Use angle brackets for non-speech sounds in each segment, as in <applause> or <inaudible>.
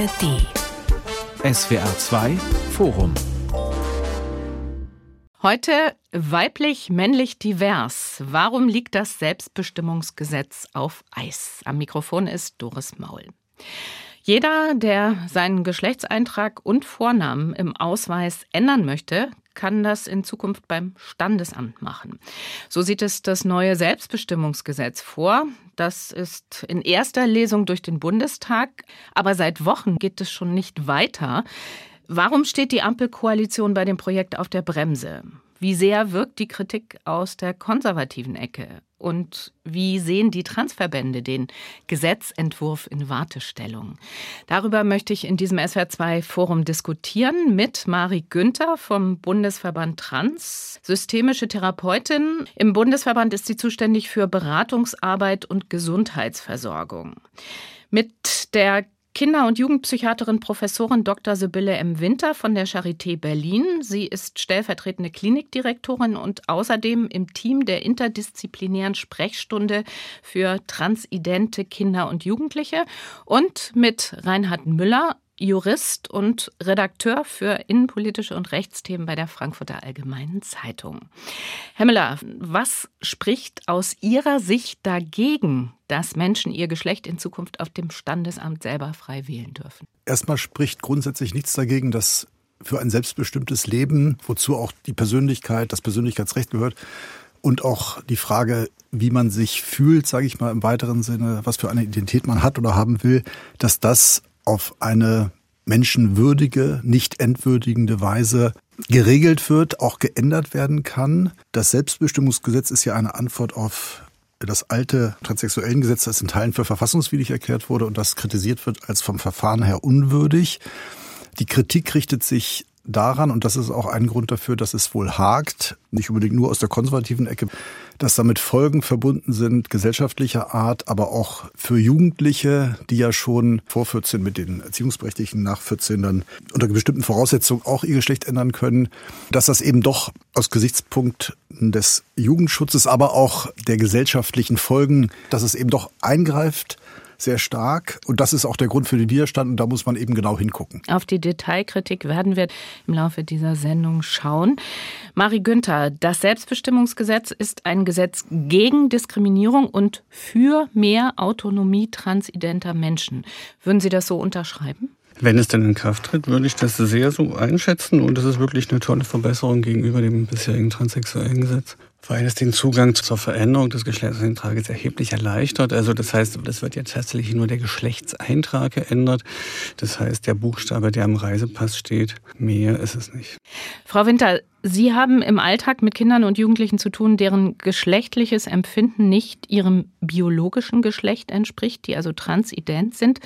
ARD. SWR 2 Forum. Heute weiblich, männlich, divers. Warum liegt das Selbstbestimmungsgesetz auf Eis? Am Mikrofon ist Doris Maul. Jeder, der seinen Geschlechtseintrag und Vornamen im Ausweis ändern möchte, kann das in Zukunft beim Standesamt machen. So sieht es das neue Selbstbestimmungsgesetz vor. Das ist in erster Lesung durch den Bundestag, aber seit Wochen geht es schon nicht weiter. Warum steht die Ampelkoalition bei dem Projekt auf der Bremse? Wie sehr wirkt die Kritik aus der konservativen Ecke? Und wie sehen die Transverbände den Gesetzentwurf in Wartestellung? Darüber möchte ich in diesem SWR2-Forum diskutieren mit Mari Günther vom Bundesverband Trans, systemische Therapeutin. Im Bundesverband ist sie zuständig für Beratungsarbeit und Gesundheitsversorgung. Mit der Kinder- und Jugendpsychiaterin Professorin Dr. Sibylle M. Winter von der Charité Berlin. Sie ist stellvertretende Klinikdirektorin und außerdem im Team der interdisziplinären Sprechstunde für transidente Kinder und Jugendliche. Und mit Reinhard Müller, Jurist und Redakteur für innenpolitische und Rechtsthemen bei der Frankfurter Allgemeinen Zeitung. Herr Müller, was spricht aus Ihrer Sicht dagegen, dass Menschen ihr Geschlecht in Zukunft auf dem Standesamt selber frei wählen dürfen? Erstmal spricht grundsätzlich nichts dagegen, dass für ein selbstbestimmtes Leben, wozu auch die Persönlichkeit, das Persönlichkeitsrecht gehört, und auch die Frage, wie man sich fühlt, sage ich mal im weiteren Sinne, was für eine Identität man hat oder haben will, dass das auf eine menschenwürdige, nicht entwürdigende Weise geregelt wird, auch geändert werden kann. Das Selbstbestimmungsgesetz ist ja eine Antwort auf das alte transsexuellen Gesetz, das in Teilen für verfassungswidrig erklärt wurde und das kritisiert wird als vom Verfahren her unwürdig. Die Kritik richtet sich daran, und das ist auch ein Grund dafür, dass es wohl hakt, nicht unbedingt nur aus der konservativen Ecke, dass damit Folgen verbunden sind, gesellschaftlicher Art, aber auch für Jugendliche, die ja schon vor 14 mit den Erziehungsberechtigten nach 14 dann unter bestimmten Voraussetzungen auch ihr Geschlecht ändern können, dass das eben doch aus Gesichtspunkt des Jugendschutzes, aber auch der gesellschaftlichen Folgen, dass es eben doch eingreift sehr stark. Und das ist auch der Grund für den Widerstand. Und da muss man eben genau hingucken. Auf die Detailkritik werden wir im Laufe dieser Sendung schauen. Marie Günther, das Selbstbestimmungsgesetz ist ein Gesetz gegen Diskriminierung und für mehr Autonomie transidenter Menschen. Würden Sie das so unterschreiben? Wenn es denn in Kraft tritt, würde ich das sehr so einschätzen und es ist wirklich eine tolle Verbesserung gegenüber dem bisherigen transsexuellen Gesetz weil es den Zugang zur Veränderung des Geschlechtseintrages erheblich erleichtert. Also das heißt, das wird jetzt tatsächlich nur der Geschlechtseintrag geändert. Das heißt, der Buchstabe, der am Reisepass steht, mehr ist es nicht. Frau Winter, Sie haben im Alltag mit Kindern und Jugendlichen zu tun, deren geschlechtliches Empfinden nicht ihrem biologischen Geschlecht entspricht, die also transident sind.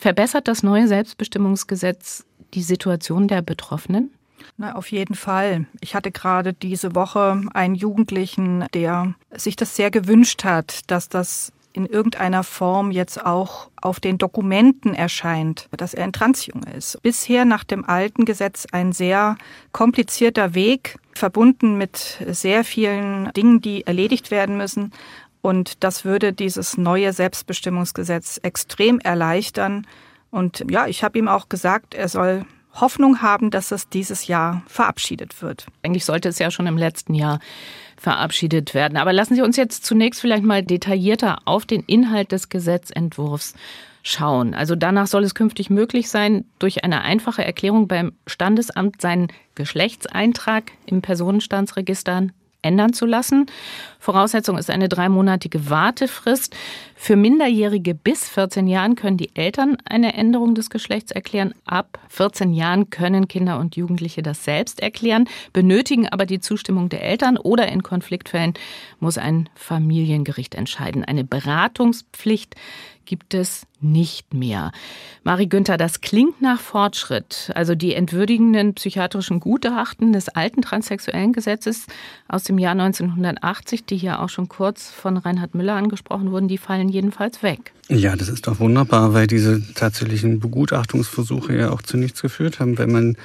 Verbessert das neue Selbstbestimmungsgesetz die Situation der Betroffenen? Na, auf jeden Fall. Ich hatte gerade diese Woche einen Jugendlichen, der sich das sehr gewünscht hat, dass das in irgendeiner Form jetzt auch auf den Dokumenten erscheint, dass er ein Transjunge ist. Bisher nach dem alten Gesetz ein sehr komplizierter Weg, verbunden mit sehr vielen Dingen, die erledigt werden müssen. Und das würde dieses neue Selbstbestimmungsgesetz extrem erleichtern. Und ja, ich habe ihm auch gesagt, er soll Hoffnung haben, dass es dieses Jahr verabschiedet wird. Eigentlich sollte es ja schon im letzten Jahr verabschiedet werden. Aber lassen Sie uns jetzt zunächst vielleicht mal detaillierter auf den Inhalt des Gesetzentwurfs schauen. Also danach soll es künftig möglich sein, durch eine einfache Erklärung beim Standesamt seinen Geschlechtseintrag im Personenstandsregister ändern zu lassen. Voraussetzung ist eine dreimonatige Wartefrist. Für Minderjährige bis 14 Jahren können die Eltern eine Änderung des Geschlechts erklären. Ab 14 Jahren können Kinder und Jugendliche das selbst erklären, benötigen aber die Zustimmung der Eltern oder in Konfliktfällen muss ein Familiengericht entscheiden. Eine Beratungspflicht gibt es nicht mehr. Marie Günther, das klingt nach Fortschritt. Also die entwürdigenden psychiatrischen Gutachten des alten transsexuellen Gesetzes aus dem Jahr 1980, die hier auch schon kurz von Reinhard Müller angesprochen wurden, die fallen jedenfalls weg. Ja, das ist doch wunderbar, weil diese tatsächlichen Begutachtungsversuche ja auch zu nichts geführt haben, wenn man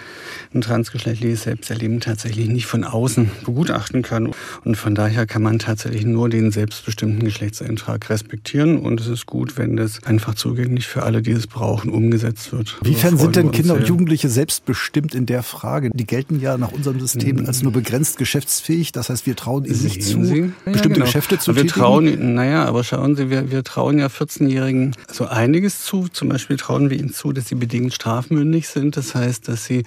ein transgeschlechtliches Selbsterleben tatsächlich nicht von außen begutachten kann. Und von daher kann man tatsächlich nur den selbstbestimmten Geschlechtseintrag respektieren. Und es ist gut, wenn das einfach zugänglich für alle, die es brauchen, umgesetzt wird. Wiefern sind denn Kinder und Jugendliche selbstbestimmt in der Frage? Die gelten ja nach unserem System als nur begrenzt geschäftsfähig. Das heißt, wir trauen ihnen nicht zu, Sie? bestimmte ja, genau. Geschäfte zu aber wir tätigen. trauen, naja, aber schauen Sie, wir, wir trauen ja 14 14-Jährigen so einiges zu. Zum Beispiel trauen wir ihnen zu, dass sie bedingt strafmündig sind. Das heißt, dass sie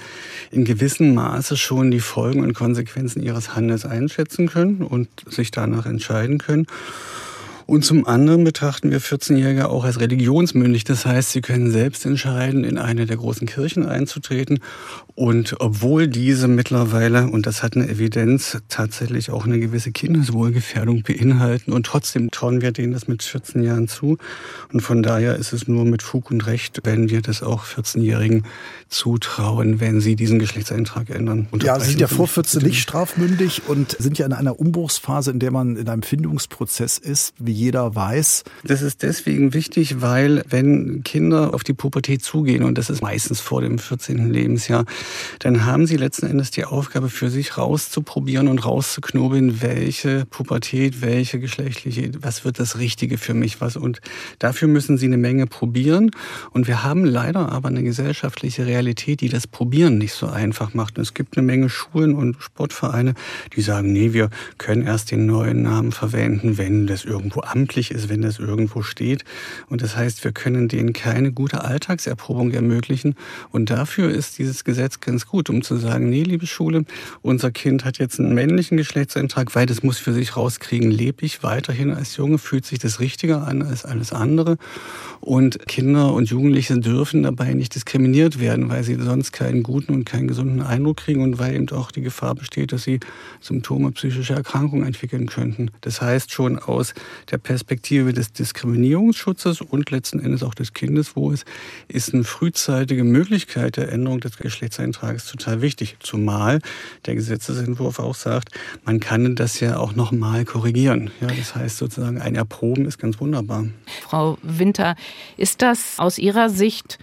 in gewissem Maße schon die Folgen und Konsequenzen ihres Handels einschätzen können und sich danach entscheiden können. Und zum anderen betrachten wir 14-Jährige auch als religionsmündig. Das heißt, sie können selbst entscheiden, in eine der großen Kirchen einzutreten. Und obwohl diese mittlerweile, und das hat eine Evidenz, tatsächlich auch eine gewisse Kindeswohlgefährdung beinhalten. Und trotzdem trauen wir denen das mit 14 Jahren zu. Und von daher ist es nur mit Fug und Recht, wenn wir das auch 14-Jährigen zutrauen, wenn sie diesen Geschlechtseintrag ändern. Ja, sie sind ja vor 14 nicht strafmündig und sind ja in einer Umbruchsphase, in der man in einem Findungsprozess ist, wie jeder weiß. Das ist deswegen wichtig, weil wenn Kinder auf die Pubertät zugehen, und das ist meistens vor dem 14. Lebensjahr, dann haben sie letzten Endes die Aufgabe für sich rauszuprobieren und rauszuknobeln, welche Pubertät, welche geschlechtliche, was wird das Richtige für mich, was. Und dafür müssen sie eine Menge probieren. Und wir haben leider aber eine gesellschaftliche Realität, die das Probieren nicht so einfach macht. Und es gibt eine Menge Schulen und Sportvereine, die sagen, nee, wir können erst den neuen Namen verwenden, wenn das irgendwo amtlich ist, wenn das irgendwo steht. Und das heißt, wir können denen keine gute Alltagserprobung ermöglichen. Und dafür ist dieses Gesetz ganz gut, um zu sagen, nee, liebe Schule, unser Kind hat jetzt einen männlichen Geschlechtseintrag, weil das muss für sich rauskriegen, lebe ich weiterhin als Junge, fühlt sich das richtiger an als alles andere. Und Kinder und Jugendliche dürfen dabei nicht diskriminiert werden, weil sie sonst keinen guten und keinen gesunden Eindruck kriegen und weil eben auch die Gefahr besteht, dass sie Symptome psychischer Erkrankungen entwickeln könnten. Das heißt schon aus der Perspektive des Diskriminierungsschutzes und letzten Endes auch des Kindeswohls ist eine frühzeitige Möglichkeit der Änderung des Geschlechtseintrages total wichtig. Zumal der Gesetzesentwurf auch sagt, man kann das ja auch nochmal korrigieren. Ja, das heißt sozusagen, ein Erproben ist ganz wunderbar. Frau Winter, ist das aus Ihrer Sicht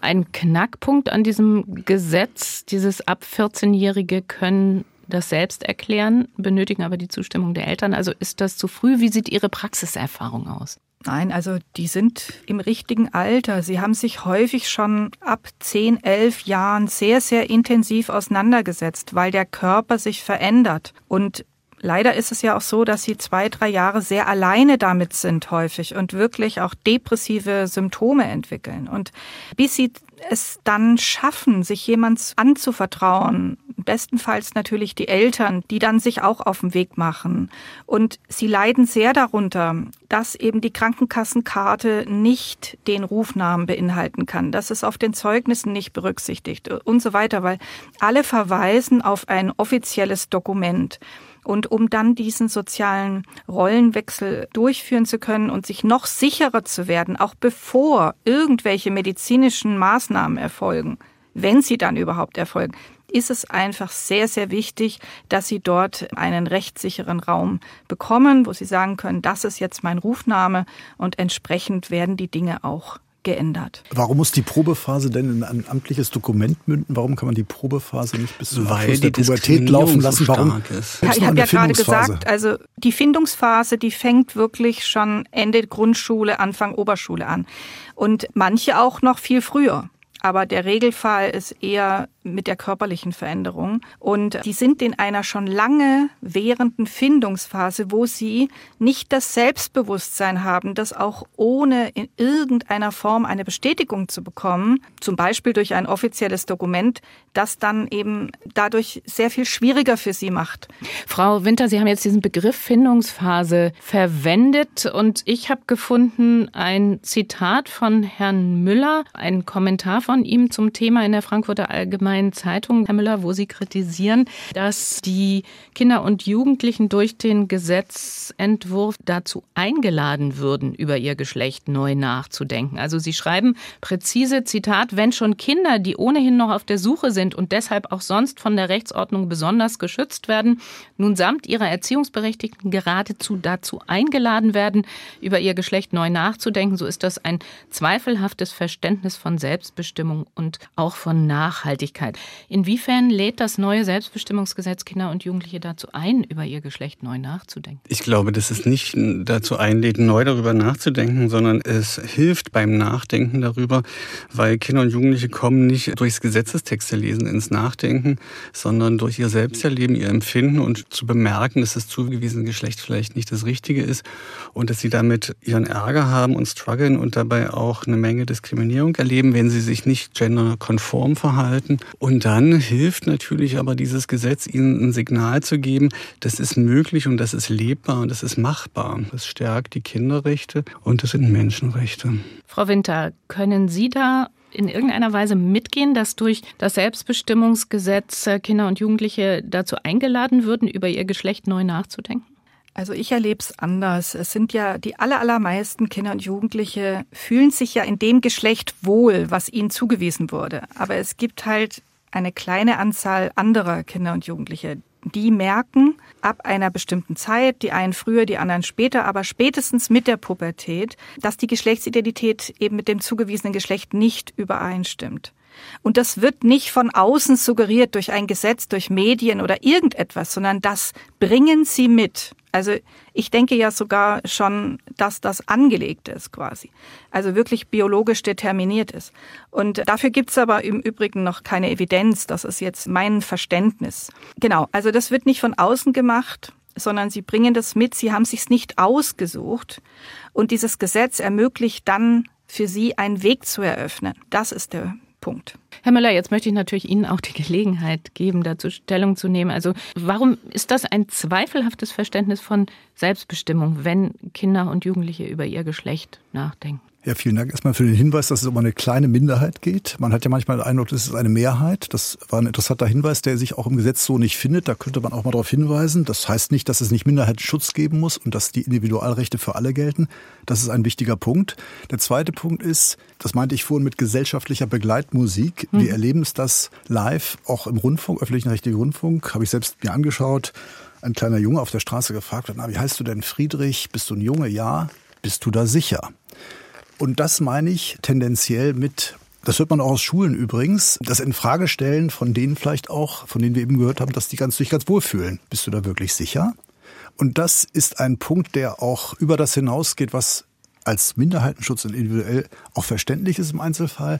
ein Knackpunkt an diesem Gesetz? Dieses ab 14-Jährige können das selbst erklären, benötigen aber die Zustimmung der Eltern. Also ist das zu früh? Wie sieht Ihre Praxiserfahrung aus? Nein, also die sind im richtigen Alter. Sie haben sich häufig schon ab 10, 11 Jahren sehr, sehr intensiv auseinandergesetzt, weil der Körper sich verändert. Und Leider ist es ja auch so, dass sie zwei, drei Jahre sehr alleine damit sind häufig und wirklich auch depressive Symptome entwickeln. Und bis sie es dann schaffen, sich jemand anzuvertrauen, bestenfalls natürlich die Eltern, die dann sich auch auf den Weg machen. Und sie leiden sehr darunter, dass eben die Krankenkassenkarte nicht den Rufnamen beinhalten kann, dass es auf den Zeugnissen nicht berücksichtigt und so weiter, weil alle verweisen auf ein offizielles Dokument. Und um dann diesen sozialen Rollenwechsel durchführen zu können und sich noch sicherer zu werden, auch bevor irgendwelche medizinischen Maßnahmen erfolgen, wenn sie dann überhaupt erfolgen, ist es einfach sehr, sehr wichtig, dass sie dort einen rechtssicheren Raum bekommen, wo sie sagen können, das ist jetzt mein Rufname und entsprechend werden die Dinge auch geändert. Warum muss die Probephase denn in ein amtliches Dokument münden? Warum kann man die Probephase nicht bis zum Abschluss der Pubertät laufen lassen? Warum? Ja, ich habe ja gerade gesagt, also die Findungsphase, die fängt wirklich schon Ende Grundschule, Anfang Oberschule an. Und manche auch noch viel früher. Aber der Regelfall ist eher mit der körperlichen Veränderung. Und die sind in einer schon lange währenden Findungsphase, wo sie nicht das Selbstbewusstsein haben, das auch ohne in irgendeiner Form eine Bestätigung zu bekommen, zum Beispiel durch ein offizielles Dokument, das dann eben dadurch sehr viel schwieriger für sie macht. Frau Winter, Sie haben jetzt diesen Begriff Findungsphase verwendet und ich habe gefunden ein Zitat von Herrn Müller, ein Kommentar von ihm zum Thema in der Frankfurter Allgemeinen Freien Zeitung, Herr Müller, wo Sie kritisieren, dass die Kinder und Jugendlichen durch den Gesetzentwurf dazu eingeladen würden, über ihr Geschlecht neu nachzudenken. Also Sie schreiben präzise, Zitat, wenn schon Kinder, die ohnehin noch auf der Suche sind und deshalb auch sonst von der Rechtsordnung besonders geschützt werden, nun samt ihrer Erziehungsberechtigten geradezu dazu eingeladen werden, über ihr Geschlecht neu nachzudenken, so ist das ein zweifelhaftes Verständnis von Selbstbestimmung und auch von Nachhaltigkeit. Inwiefern lädt das neue Selbstbestimmungsgesetz Kinder und Jugendliche dazu ein, über ihr Geschlecht neu nachzudenken? Ich glaube, dass es nicht dazu einlädt, neu darüber nachzudenken, sondern es hilft beim Nachdenken darüber, weil Kinder und Jugendliche kommen nicht durchs Gesetzestexte lesen ins Nachdenken, sondern durch ihr Selbsterleben, ihr Empfinden und zu bemerken, dass das zugewiesene Geschlecht vielleicht nicht das Richtige ist und dass sie damit ihren Ärger haben und strugglen und dabei auch eine Menge Diskriminierung erleben, wenn sie sich nicht genderkonform verhalten. Und dann hilft natürlich aber dieses Gesetz, ihnen ein Signal zu geben, das ist möglich und das ist lebbar und das ist machbar. Das stärkt die Kinderrechte und das sind Menschenrechte. Frau Winter, können Sie da in irgendeiner Weise mitgehen, dass durch das Selbstbestimmungsgesetz Kinder und Jugendliche dazu eingeladen würden, über ihr Geschlecht neu nachzudenken? Also ich erlebe es anders. Es sind ja die allermeisten Kinder und Jugendliche fühlen sich ja in dem Geschlecht wohl, was ihnen zugewiesen wurde. Aber es gibt halt eine kleine Anzahl anderer Kinder und Jugendliche, die merken ab einer bestimmten Zeit, die einen früher, die anderen später, aber spätestens mit der Pubertät, dass die Geschlechtsidentität eben mit dem zugewiesenen Geschlecht nicht übereinstimmt. Und das wird nicht von außen suggeriert durch ein Gesetz, durch Medien oder irgendetwas, sondern das bringen sie mit. Also ich denke ja sogar schon, dass das angelegt ist quasi. Also wirklich biologisch determiniert ist. Und dafür gibt's aber im Übrigen noch keine Evidenz. Das ist jetzt mein Verständnis. Genau, also das wird nicht von außen gemacht, sondern sie bringen das mit. Sie haben sich's nicht ausgesucht. Und dieses Gesetz ermöglicht dann für sie einen Weg zu eröffnen. Das ist der Punkt. Herr Müller, jetzt möchte ich natürlich Ihnen auch die Gelegenheit geben, dazu Stellung zu nehmen. Also warum ist das ein zweifelhaftes Verständnis von Selbstbestimmung, wenn Kinder und Jugendliche über ihr Geschlecht nachdenken? Ja, vielen Dank erstmal für den Hinweis, dass es um eine kleine Minderheit geht. Man hat ja manchmal den Eindruck, das ist eine Mehrheit. Das war ein interessanter Hinweis, der sich auch im Gesetz so nicht findet. Da könnte man auch mal darauf hinweisen. Das heißt nicht, dass es nicht Minderheitenschutz geben muss und dass die Individualrechte für alle gelten. Das ist ein wichtiger Punkt. Der zweite Punkt ist, das meinte ich vorhin mit gesellschaftlicher Begleitmusik. Mhm. Wir erleben es das live, auch im Rundfunk, öffentlichen rechtlichen Rundfunk, habe ich selbst mir angeschaut. Ein kleiner Junge auf der Straße gefragt hat, na, wie heißt du denn Friedrich? Bist du ein Junge? Ja. Bist du da sicher? Und das meine ich tendenziell mit das hört man auch aus Schulen übrigens. Das Infragestellen von denen vielleicht auch, von denen wir eben gehört haben, dass die ganz, sich ganz wohlfühlen. Bist du da wirklich sicher? Und das ist ein Punkt, der auch über das hinausgeht, was als Minderheitenschutz und individuell auch verständlich ist im Einzelfall.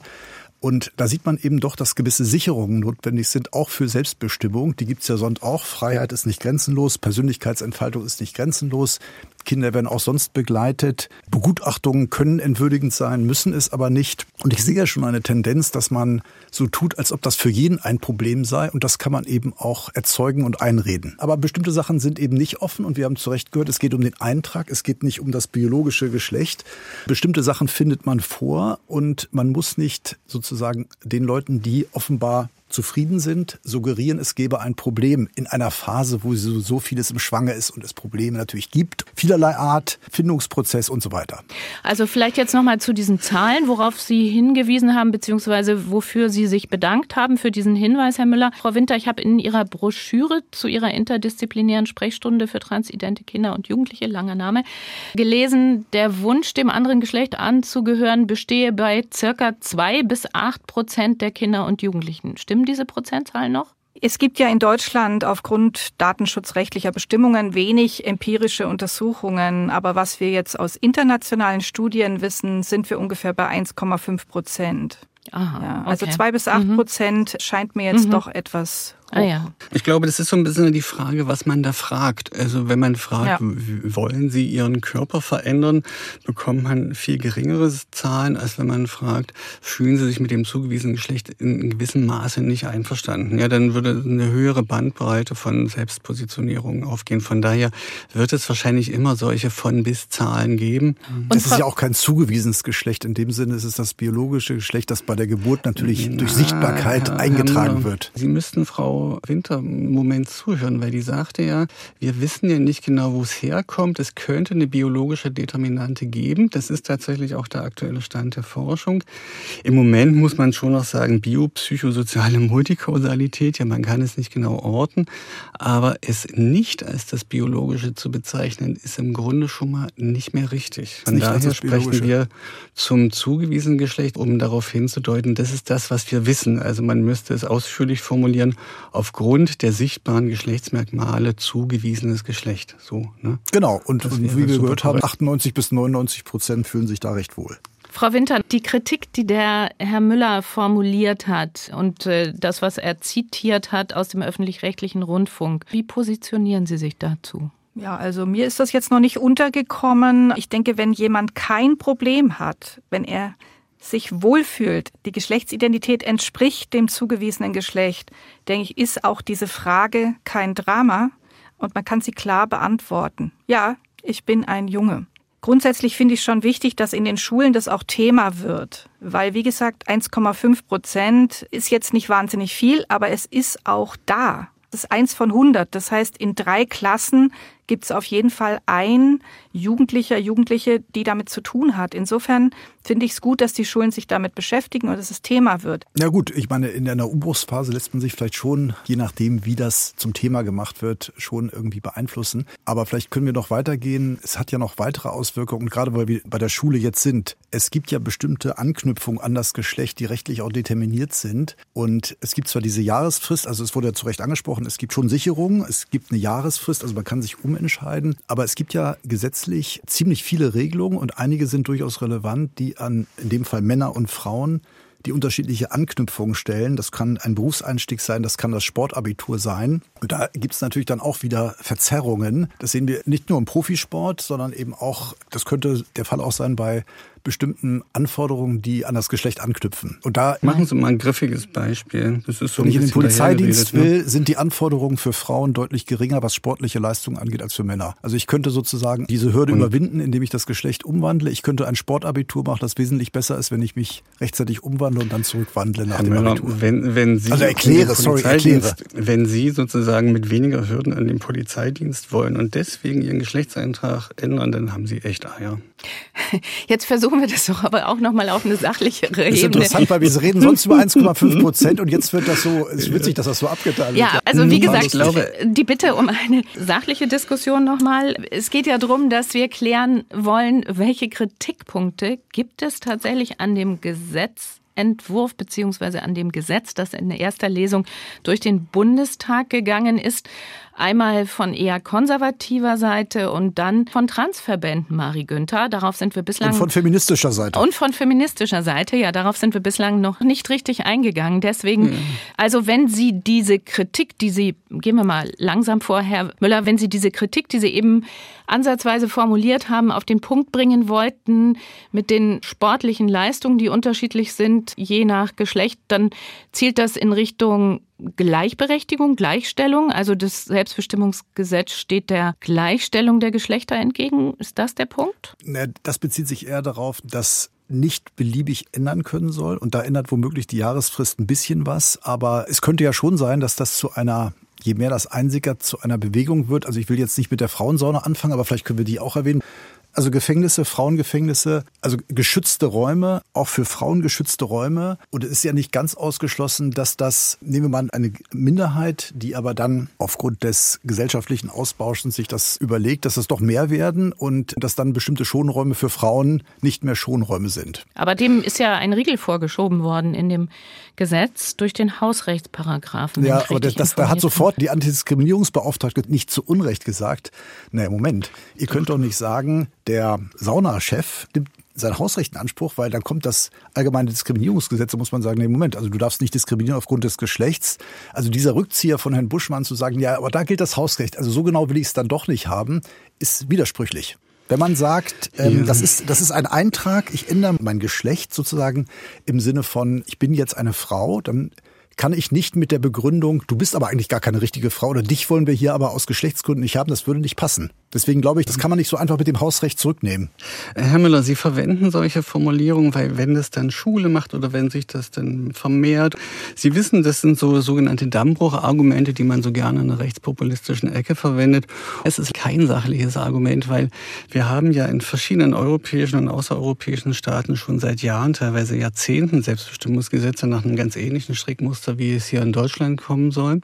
Und da sieht man eben doch, dass gewisse Sicherungen notwendig sind, auch für Selbstbestimmung. Die gibt's ja sonst auch. Freiheit ist nicht grenzenlos, Persönlichkeitsentfaltung ist nicht grenzenlos. Kinder werden auch sonst begleitet. Begutachtungen können entwürdigend sein, müssen es aber nicht. Und ich sehe ja schon eine Tendenz, dass man so tut, als ob das für jeden ein Problem sei. Und das kann man eben auch erzeugen und einreden. Aber bestimmte Sachen sind eben nicht offen. Und wir haben zu Recht gehört, es geht um den Eintrag. Es geht nicht um das biologische Geschlecht. Bestimmte Sachen findet man vor. Und man muss nicht sozusagen den Leuten, die offenbar zufrieden sind, suggerieren, es gäbe ein Problem in einer Phase, wo so vieles im Schwange ist und es Probleme natürlich gibt. Vielerlei Art, Findungsprozess und so weiter. Also vielleicht jetzt nochmal zu diesen Zahlen, worauf Sie hingewiesen haben, beziehungsweise wofür Sie sich bedankt haben für diesen Hinweis, Herr Müller. Frau Winter, ich habe in Ihrer Broschüre zu Ihrer interdisziplinären Sprechstunde für transidente Kinder und Jugendliche, langer Name, gelesen, der Wunsch, dem anderen Geschlecht anzugehören, bestehe bei circa zwei bis acht Prozent der Kinder und Jugendlichen. Stimmt Stimmen diese Prozentzahlen noch? Es gibt ja in Deutschland aufgrund datenschutzrechtlicher Bestimmungen wenig empirische Untersuchungen. Aber was wir jetzt aus internationalen Studien wissen, sind wir ungefähr bei 1,5 Prozent. Aha, ja, also zwei bis acht mhm. Prozent scheint mir jetzt mhm. doch etwas Ah, ja. Ich glaube, das ist so ein bisschen die Frage, was man da fragt. Also wenn man fragt, ja. wollen Sie Ihren Körper verändern, bekommt man viel geringere Zahlen, als wenn man fragt, fühlen Sie sich mit dem zugewiesenen Geschlecht in gewissem Maße nicht einverstanden. Ja, dann würde eine höhere Bandbreite von Selbstpositionierungen aufgehen. Von daher wird es wahrscheinlich immer solche von bis Zahlen geben. Es ist ja auch kein zugewiesenes Geschlecht. In dem Sinne ist es das biologische Geschlecht, das bei der Geburt natürlich Na, durch Sichtbarkeit eingetragen wird. Sie müssten Frau Winter einen Moment zuhören, weil die sagte ja, wir wissen ja nicht genau, wo es herkommt. Es könnte eine biologische Determinante geben. Das ist tatsächlich auch der aktuelle Stand der Forschung. Im Moment muss man schon noch sagen, biopsychosoziale Multikausalität. Ja, man kann es nicht genau orten. Aber es nicht als das Biologische zu bezeichnen, ist im Grunde schon mal nicht mehr richtig. Von daher sprechen wir zum zugewiesenen Geschlecht, um darauf hinzudeuten, das ist das, was wir wissen. Also man müsste es ausführlich formulieren, aufgrund der sichtbaren Geschlechtsmerkmale zugewiesenes Geschlecht. So, ne? Genau, und, und wie wir gehört haben, 98 bis 99 Prozent fühlen sich da recht wohl. Frau Winter, die Kritik, die der Herr Müller formuliert hat und äh, das, was er zitiert hat aus dem öffentlich-rechtlichen Rundfunk, wie positionieren Sie sich dazu? Ja, also mir ist das jetzt noch nicht untergekommen. Ich denke, wenn jemand kein Problem hat, wenn er sich wohlfühlt, die Geschlechtsidentität entspricht dem zugewiesenen Geschlecht, denke ich, ist auch diese Frage kein Drama und man kann sie klar beantworten. Ja, ich bin ein Junge. Grundsätzlich finde ich schon wichtig, dass in den Schulen das auch Thema wird, weil wie gesagt 1,5 Prozent ist jetzt nicht wahnsinnig viel, aber es ist auch da. Das ist eins von 100. Das heißt, in drei Klassen gibt es auf jeden Fall ein Jugendlicher, Jugendliche, die damit zu tun hat. Insofern finde ich es gut, dass die Schulen sich damit beschäftigen und dass es Thema wird. Ja gut, ich meine, in einer Umbruchsphase lässt man sich vielleicht schon, je nachdem, wie das zum Thema gemacht wird, schon irgendwie beeinflussen. Aber vielleicht können wir noch weitergehen. Es hat ja noch weitere Auswirkungen, gerade weil wir bei der Schule jetzt sind. Es gibt ja bestimmte Anknüpfungen an das Geschlecht, die rechtlich auch determiniert sind. Und es gibt zwar diese Jahresfrist, also es wurde ja zu Recht angesprochen, es gibt schon Sicherungen, es gibt eine Jahresfrist, also man kann sich um entscheiden. Aber es gibt ja gesetzlich ziemlich viele Regelungen und einige sind durchaus relevant, die an, in dem Fall Männer und Frauen, die unterschiedliche Anknüpfungen stellen. Das kann ein Berufseinstieg sein, das kann das Sportabitur sein. Und da gibt es natürlich dann auch wieder Verzerrungen. Das sehen wir nicht nur im Profisport, sondern eben auch, das könnte der Fall auch sein bei bestimmten Anforderungen, die an das Geschlecht anknüpfen. Und da machen Sie mal ein griffiges Beispiel. Das ist so wenn ich in den Polizeidienst ne? will, sind die Anforderungen für Frauen deutlich geringer, was sportliche Leistungen angeht, als für Männer. Also ich könnte sozusagen diese Hürde Und überwinden, indem ich das Geschlecht umwandle. Ich könnte ein Sportabitur machen, das wesentlich besser ist, wenn ich mich rechtzeitig umwandle und dann zurückwandle nach Herr dem Müller, Abitur. Wenn, wenn Sie also erkläre, sorry, erkläre. Wenn Sie sozusagen mit weniger Hürden an den Polizeidienst wollen und deswegen Ihren Geschlechtseintrag ändern, dann haben Sie echt Eier. <laughs> Jetzt versuchen wir das doch aber auch nochmal auf eine sachliche Ebene. Das ist interessant, weil wir reden sonst über 1,5 Prozent und jetzt wird das so, es ist witzig, dass das so abgetan wird. Ja, also wie gesagt, glaube, die Bitte um eine sachliche Diskussion nochmal. Es geht ja darum, dass wir klären wollen, welche Kritikpunkte gibt es tatsächlich an dem Gesetz Entwurf beziehungsweise an dem Gesetz, das in der erster Lesung durch den Bundestag gegangen ist. Einmal von eher konservativer Seite und dann von Transverbänden, Marie Günther. Darauf sind wir bislang. Und von feministischer Seite. Und von feministischer Seite, ja, darauf sind wir bislang noch nicht richtig eingegangen. Deswegen, mhm. also wenn Sie diese Kritik, die Sie, gehen wir mal langsam vor, Herr Müller, wenn Sie diese Kritik, die Sie eben ansatzweise formuliert haben, auf den Punkt bringen wollten, mit den sportlichen Leistungen, die unterschiedlich sind, je nach Geschlecht, dann zielt das in Richtung Gleichberechtigung, Gleichstellung. Also das Selbstbestimmungsgesetz steht der Gleichstellung der Geschlechter entgegen. Ist das der Punkt? Das bezieht sich eher darauf, dass nicht beliebig ändern können soll. Und da ändert womöglich die Jahresfrist ein bisschen was. Aber es könnte ja schon sein, dass das zu einer je mehr das einsickert, zu einer Bewegung wird. Also ich will jetzt nicht mit der Frauensauna anfangen, aber vielleicht können wir die auch erwähnen. Also Gefängnisse, Frauengefängnisse, also geschützte Räume, auch für Frauen geschützte Räume. Und es ist ja nicht ganz ausgeschlossen, dass das, nehmen wir mal eine Minderheit, die aber dann aufgrund des gesellschaftlichen Ausbauschens sich das überlegt, dass es doch mehr werden und dass dann bestimmte Schonräume für Frauen nicht mehr Schonräume sind. Aber dem ist ja ein Riegel vorgeschoben worden in dem Gesetz durch den Hausrechtsparagraphen. Ja, aber das, das, da hat sofort die Antidiskriminierungsbeauftragte nicht zu Unrecht gesagt, naja, Moment, ihr könnt doch nicht sagen, der Saunachef nimmt sein Hausrecht in Anspruch, weil dann kommt das allgemeine Diskriminierungsgesetz, da muss man sagen, nee, Moment, also du darfst nicht diskriminieren aufgrund des Geschlechts. Also dieser Rückzieher von Herrn Buschmann zu sagen, ja, aber da gilt das Hausrecht, also so genau will ich es dann doch nicht haben, ist widersprüchlich. Wenn man sagt, ähm, ja. das, ist, das ist ein Eintrag, ich ändere mein Geschlecht sozusagen im Sinne von, ich bin jetzt eine Frau, dann kann ich nicht mit der Begründung, du bist aber eigentlich gar keine richtige Frau oder dich wollen wir hier aber aus Geschlechtsgründen nicht haben, das würde nicht passen. Deswegen glaube ich, das kann man nicht so einfach mit dem Hausrecht zurücknehmen. Herr Müller, Sie verwenden solche Formulierungen, weil wenn das dann Schule macht oder wenn sich das dann vermehrt, Sie wissen, das sind so sogenannte Dammbruchargumente, die man so gerne in der rechtspopulistischen Ecke verwendet. Es ist kein sachliches Argument, weil wir haben ja in verschiedenen europäischen und außereuropäischen Staaten schon seit Jahren, teilweise Jahrzehnten Selbstbestimmungsgesetze nach einem ganz ähnlichen Strickmuster, wie es hier in Deutschland kommen soll.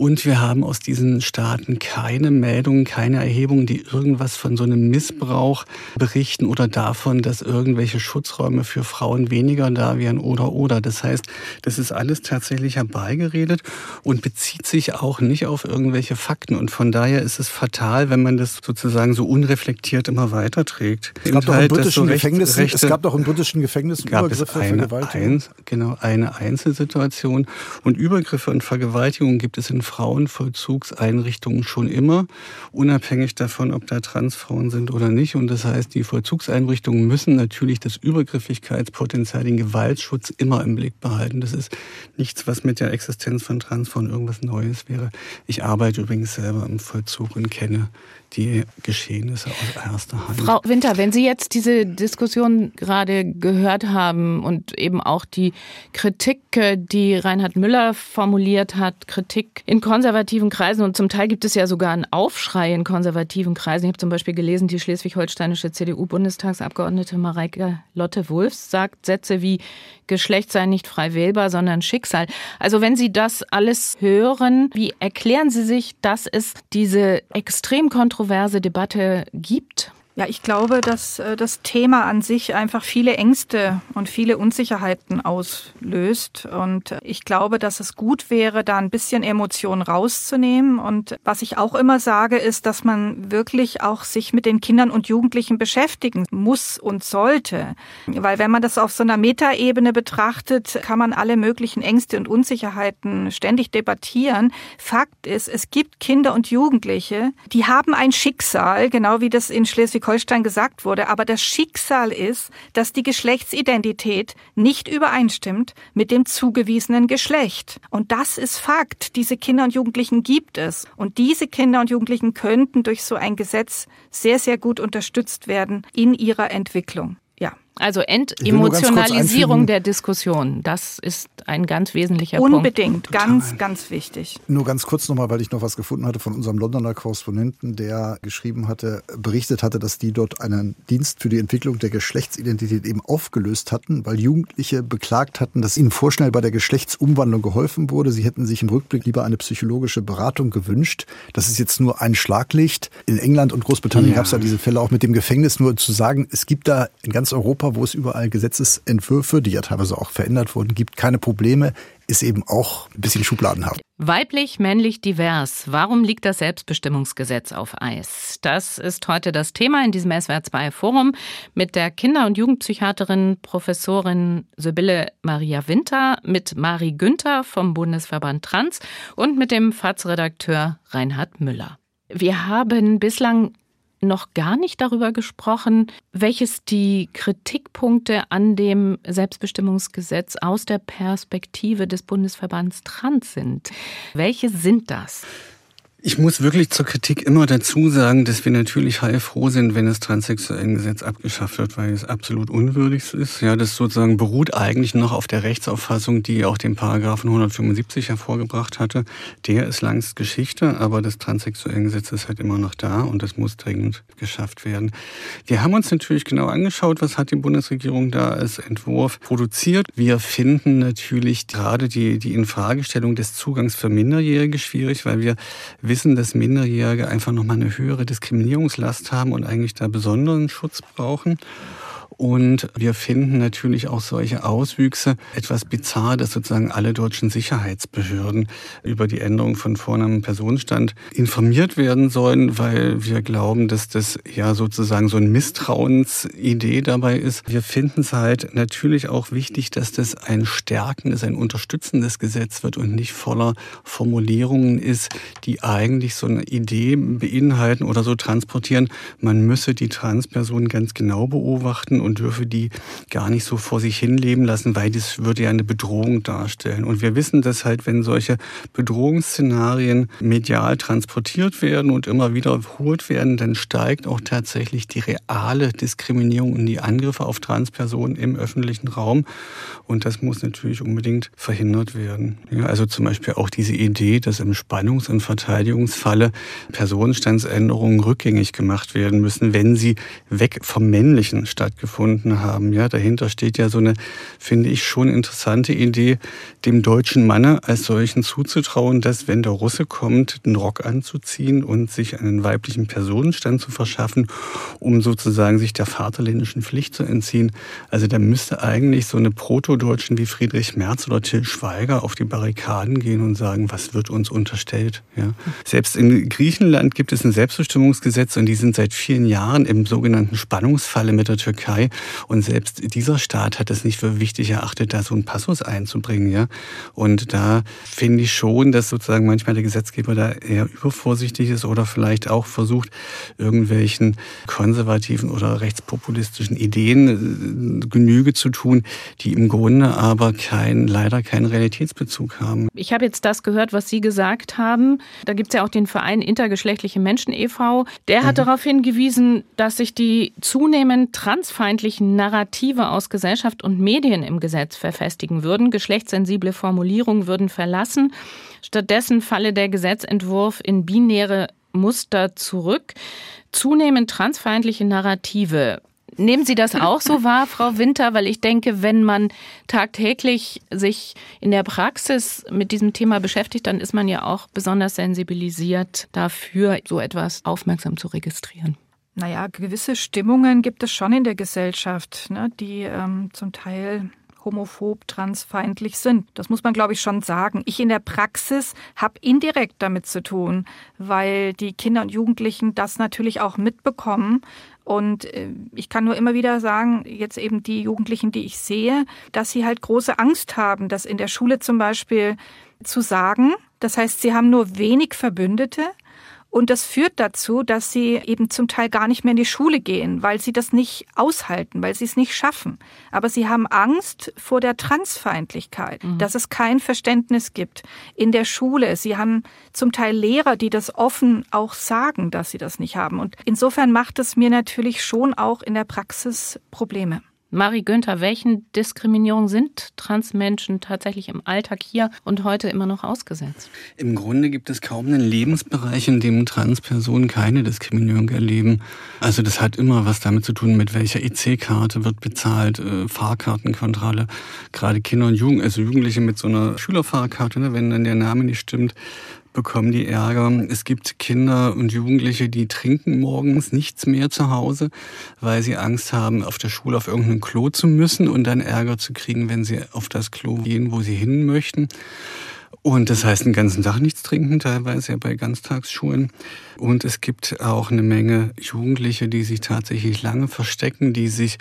Und wir haben aus diesen Staaten keine Meldungen, keine Erhebungen, die irgendwas von so einem Missbrauch berichten oder davon, dass irgendwelche Schutzräume für Frauen weniger da wären oder oder. Das heißt, das ist alles tatsächlich herbeigeredet und bezieht sich auch nicht auf irgendwelche Fakten. Und von daher ist es fatal, wenn man das sozusagen so unreflektiert immer weiterträgt. Es gab, doch im britischen so Gefängnissen, Rechte, es gab doch im britischen Gefängnissen Übergriffe, eine, Vergewaltigung. Ein, genau, eine Einzelsituation. Und Übergriffe und Vergewaltigungen gibt es in Frauenvollzugseinrichtungen schon immer, unabhängig davon, ob da Transfrauen sind oder nicht. Und das heißt, die Vollzugseinrichtungen müssen natürlich das Übergriffigkeitspotenzial, den Gewaltschutz immer im Blick behalten. Das ist nichts, was mit der Existenz von Transfrauen irgendwas Neues wäre. Ich arbeite übrigens selber im Vollzug und kenne die Geschehnisse aus erster Hand. Frau Winter, wenn Sie jetzt diese Diskussion gerade gehört haben und eben auch die Kritik, die Reinhard Müller formuliert hat, Kritik in konservativen Kreisen und zum Teil gibt es ja sogar einen Aufschrei in konservativen Kreisen. Ich habe zum Beispiel gelesen, die schleswig-holsteinische CDU-Bundestagsabgeordnete Mareike Lotte Wulfs sagt Sätze wie Geschlecht sei nicht frei wählbar, sondern Schicksal. Also wenn Sie das alles hören, wie erklären Sie sich, dass es diese extrem kontroverse Debatte gibt? Ja, ich glaube, dass äh, das Thema an sich einfach viele Ängste und viele Unsicherheiten auslöst. Und ich glaube, dass es gut wäre, da ein bisschen Emotionen rauszunehmen. Und was ich auch immer sage, ist, dass man wirklich auch sich mit den Kindern und Jugendlichen beschäftigen muss und sollte. Weil wenn man das auf so einer Metaebene betrachtet, kann man alle möglichen Ängste und Unsicherheiten ständig debattieren. Fakt ist, es gibt Kinder und Jugendliche, die haben ein Schicksal, genau wie das in Schleswig Schleswig-Holstein gesagt wurde, aber das Schicksal ist, dass die Geschlechtsidentität nicht übereinstimmt mit dem zugewiesenen Geschlecht. Und das ist Fakt. Diese Kinder und Jugendlichen gibt es. Und diese Kinder und Jugendlichen könnten durch so ein Gesetz sehr, sehr gut unterstützt werden in ihrer Entwicklung. Also Entemotionalisierung der Diskussion, das ist ein ganz wesentlicher Unbedingt, Punkt. Unbedingt, ganz, ganz wichtig. Nur ganz kurz nochmal, weil ich noch was gefunden hatte von unserem Londoner Korrespondenten, der geschrieben hatte, berichtet hatte, dass die dort einen Dienst für die Entwicklung der Geschlechtsidentität eben aufgelöst hatten, weil Jugendliche beklagt hatten, dass ihnen vorschnell bei der Geschlechtsumwandlung geholfen wurde. Sie hätten sich im Rückblick lieber eine psychologische Beratung gewünscht. Das ist jetzt nur ein Schlaglicht. In England und Großbritannien ja. gab es ja diese Fälle auch mit dem Gefängnis. Nur zu sagen, es gibt da in ganz Europa Europa, wo es überall Gesetzesentwürfe, die ja teilweise auch verändert wurden, gibt, keine Probleme, ist eben auch ein bisschen schubladenhaft. Weiblich, männlich, divers. Warum liegt das Selbstbestimmungsgesetz auf Eis? Das ist heute das Thema in diesem SWR2 Forum mit der Kinder- und Jugendpsychiaterin Professorin Sibylle Maria Winter, mit Mari Günther vom Bundesverband Trans und mit dem FAZ-Redakteur Reinhard Müller. Wir haben bislang noch gar nicht darüber gesprochen, welches die Kritikpunkte an dem Selbstbestimmungsgesetz aus der Perspektive des Bundesverbands Trans sind. Welche sind das? Ich muss wirklich zur Kritik immer dazu sagen, dass wir natürlich heilfroh sind, wenn das Transsexuellengesetz abgeschafft wird, weil es absolut unwürdig ist. Ja, das sozusagen beruht eigentlich noch auf der Rechtsauffassung, die auch den Paragraphen 175 hervorgebracht hatte. Der ist langst Geschichte, aber das Transsexuellengesetz ist halt immer noch da und das muss dringend geschafft werden. Wir haben uns natürlich genau angeschaut, was hat die Bundesregierung da als Entwurf produziert. Wir finden natürlich gerade die, die Infragestellung des Zugangs für Minderjährige schwierig, weil wir wissen, dass Minderjährige einfach nochmal eine höhere Diskriminierungslast haben und eigentlich da besonderen Schutz brauchen. Und wir finden natürlich auch solche Auswüchse etwas bizarr, dass sozusagen alle deutschen Sicherheitsbehörden über die Änderung von Vornamen und Personenstand informiert werden sollen, weil wir glauben, dass das ja sozusagen so eine Misstrauensidee dabei ist. Wir finden es halt natürlich auch wichtig, dass das ein stärkendes, ein unterstützendes Gesetz wird und nicht voller Formulierungen ist, die eigentlich so eine Idee beinhalten oder so transportieren. Man müsse die Transpersonen ganz genau beobachten werden und dürfe die gar nicht so vor sich hinleben lassen, weil das würde ja eine Bedrohung darstellen. Und wir wissen, dass halt, wenn solche Bedrohungsszenarien medial transportiert werden und immer wiederholt werden, dann steigt auch tatsächlich die reale Diskriminierung und die Angriffe auf Transpersonen im öffentlichen Raum. Und das muss natürlich unbedingt verhindert werden. Ja, also zum Beispiel auch diese Idee, dass im Spannungs- und Verteidigungsfalle Personenstandsänderungen rückgängig gemacht werden müssen, wenn sie weg vom Männlichen stattgefunden haben. Ja, dahinter steht ja so eine, finde ich, schon interessante Idee, dem deutschen Manne als solchen zuzutrauen, dass wenn der Russe kommt, einen Rock anzuziehen und sich einen weiblichen Personenstand zu verschaffen, um sozusagen sich der vaterländischen Pflicht zu entziehen. Also da müsste eigentlich so eine Proto-Deutschen wie Friedrich Merz oder Till Schweiger auf die Barrikaden gehen und sagen, was wird uns unterstellt. Ja. Selbst in Griechenland gibt es ein Selbstbestimmungsgesetz und die sind seit vielen Jahren im sogenannten Spannungsfalle mit der Türkei. Und selbst dieser Staat hat es nicht für wichtig erachtet, da so einen Passus einzubringen. Ja. Und da finde ich schon, dass sozusagen manchmal der Gesetzgeber da eher übervorsichtig ist oder vielleicht auch versucht, irgendwelchen konservativen oder rechtspopulistischen Ideen äh, Genüge zu tun, die im Grunde aber kein, leider keinen Realitätsbezug haben. Ich habe jetzt das gehört, was Sie gesagt haben. Da gibt es ja auch den Verein Intergeschlechtliche Menschen e.V. Der hat mhm. darauf hingewiesen, dass sich die zunehmend transfeindlichen Narrative aus Gesellschaft und Medien im Gesetz verfestigen würden. Geschlechtssensible Formulierungen würden verlassen. Stattdessen falle der Gesetzentwurf in binäre Muster zurück. Zunehmend transfeindliche Narrative. Nehmen Sie das auch so wahr, Frau Winter? Weil ich denke, wenn man tagtäglich sich in der Praxis mit diesem Thema beschäftigt, dann ist man ja auch besonders sensibilisiert dafür, so etwas aufmerksam zu registrieren. Naja, gewisse Stimmungen gibt es schon in der Gesellschaft, ne, die ähm, zum Teil homophob, transfeindlich sind. Das muss man, glaube ich, schon sagen. Ich in der Praxis habe indirekt damit zu tun, weil die Kinder und Jugendlichen das natürlich auch mitbekommen. Und äh, ich kann nur immer wieder sagen, jetzt eben die Jugendlichen, die ich sehe, dass sie halt große Angst haben, das in der Schule zum Beispiel zu sagen. Das heißt, sie haben nur wenig Verbündete und das führt dazu, dass sie eben zum Teil gar nicht mehr in die Schule gehen, weil sie das nicht aushalten, weil sie es nicht schaffen. Aber sie haben Angst vor der Transfeindlichkeit, mhm. dass es kein Verständnis gibt in der Schule. Sie haben zum Teil Lehrer, die das offen auch sagen, dass sie das nicht haben. Und insofern macht es mir natürlich schon auch in der Praxis Probleme. Marie Günther, welchen Diskriminierungen sind Transmenschen tatsächlich im Alltag hier und heute immer noch ausgesetzt? Im Grunde gibt es kaum einen Lebensbereich, in dem Transpersonen keine Diskriminierung erleben. Also das hat immer was damit zu tun, mit welcher EC-Karte wird bezahlt, äh, Fahrkartenkontrolle. Gerade Kinder und Jugend, also Jugendliche mit so einer Schülerfahrkarte, ne, wenn dann der Name nicht stimmt, bekommen die Ärger. Es gibt Kinder und Jugendliche, die trinken morgens nichts mehr zu Hause, weil sie Angst haben, auf der Schule auf irgendein Klo zu müssen und dann Ärger zu kriegen, wenn sie auf das Klo gehen, wo sie hin möchten. Und das heißt, den ganzen Tag nichts trinken, teilweise ja bei Ganztagsschulen. Und es gibt auch eine Menge Jugendliche, die sich tatsächlich lange verstecken, die sich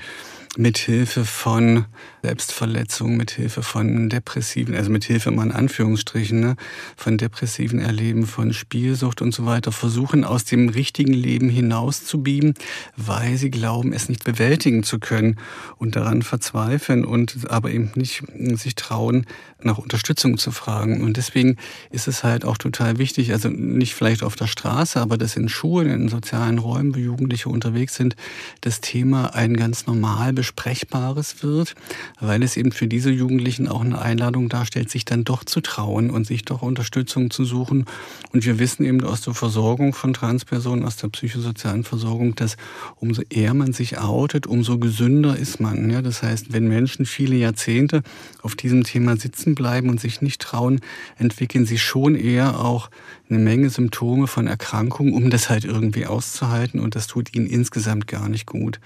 mit Hilfe von Selbstverletzung, mit Hilfe von depressiven, also mit Hilfe mal in Anführungsstrichen, ne, von depressiven Erleben, von Spielsucht und so weiter, versuchen aus dem richtigen Leben hinauszubieben, weil sie glauben, es nicht bewältigen zu können und daran verzweifeln und aber eben nicht sich trauen, nach Unterstützung zu fragen. Und deswegen ist es halt auch total wichtig, also nicht vielleicht auf der Straße, aber dass in Schulen, in sozialen Räumen, wo Jugendliche unterwegs sind, das Thema ein ganz normal besprechbares wird, weil es eben für diese Jugendlichen auch eine Einladung darstellt, sich dann doch zu trauen und sich doch Unterstützung zu suchen. Und wir wissen eben aus der Versorgung von Transpersonen, aus der psychosozialen Versorgung, dass umso eher man sich outet, umso gesünder ist man. Ja, das heißt, wenn Menschen viele Jahrzehnte auf diesem Thema sitzen bleiben und sich nicht trauen, entwickeln sie schon eher auch eine Menge Symptome von Erkrankungen, um das halt irgendwie auszuhalten und das tut ihnen insgesamt gar nicht gut.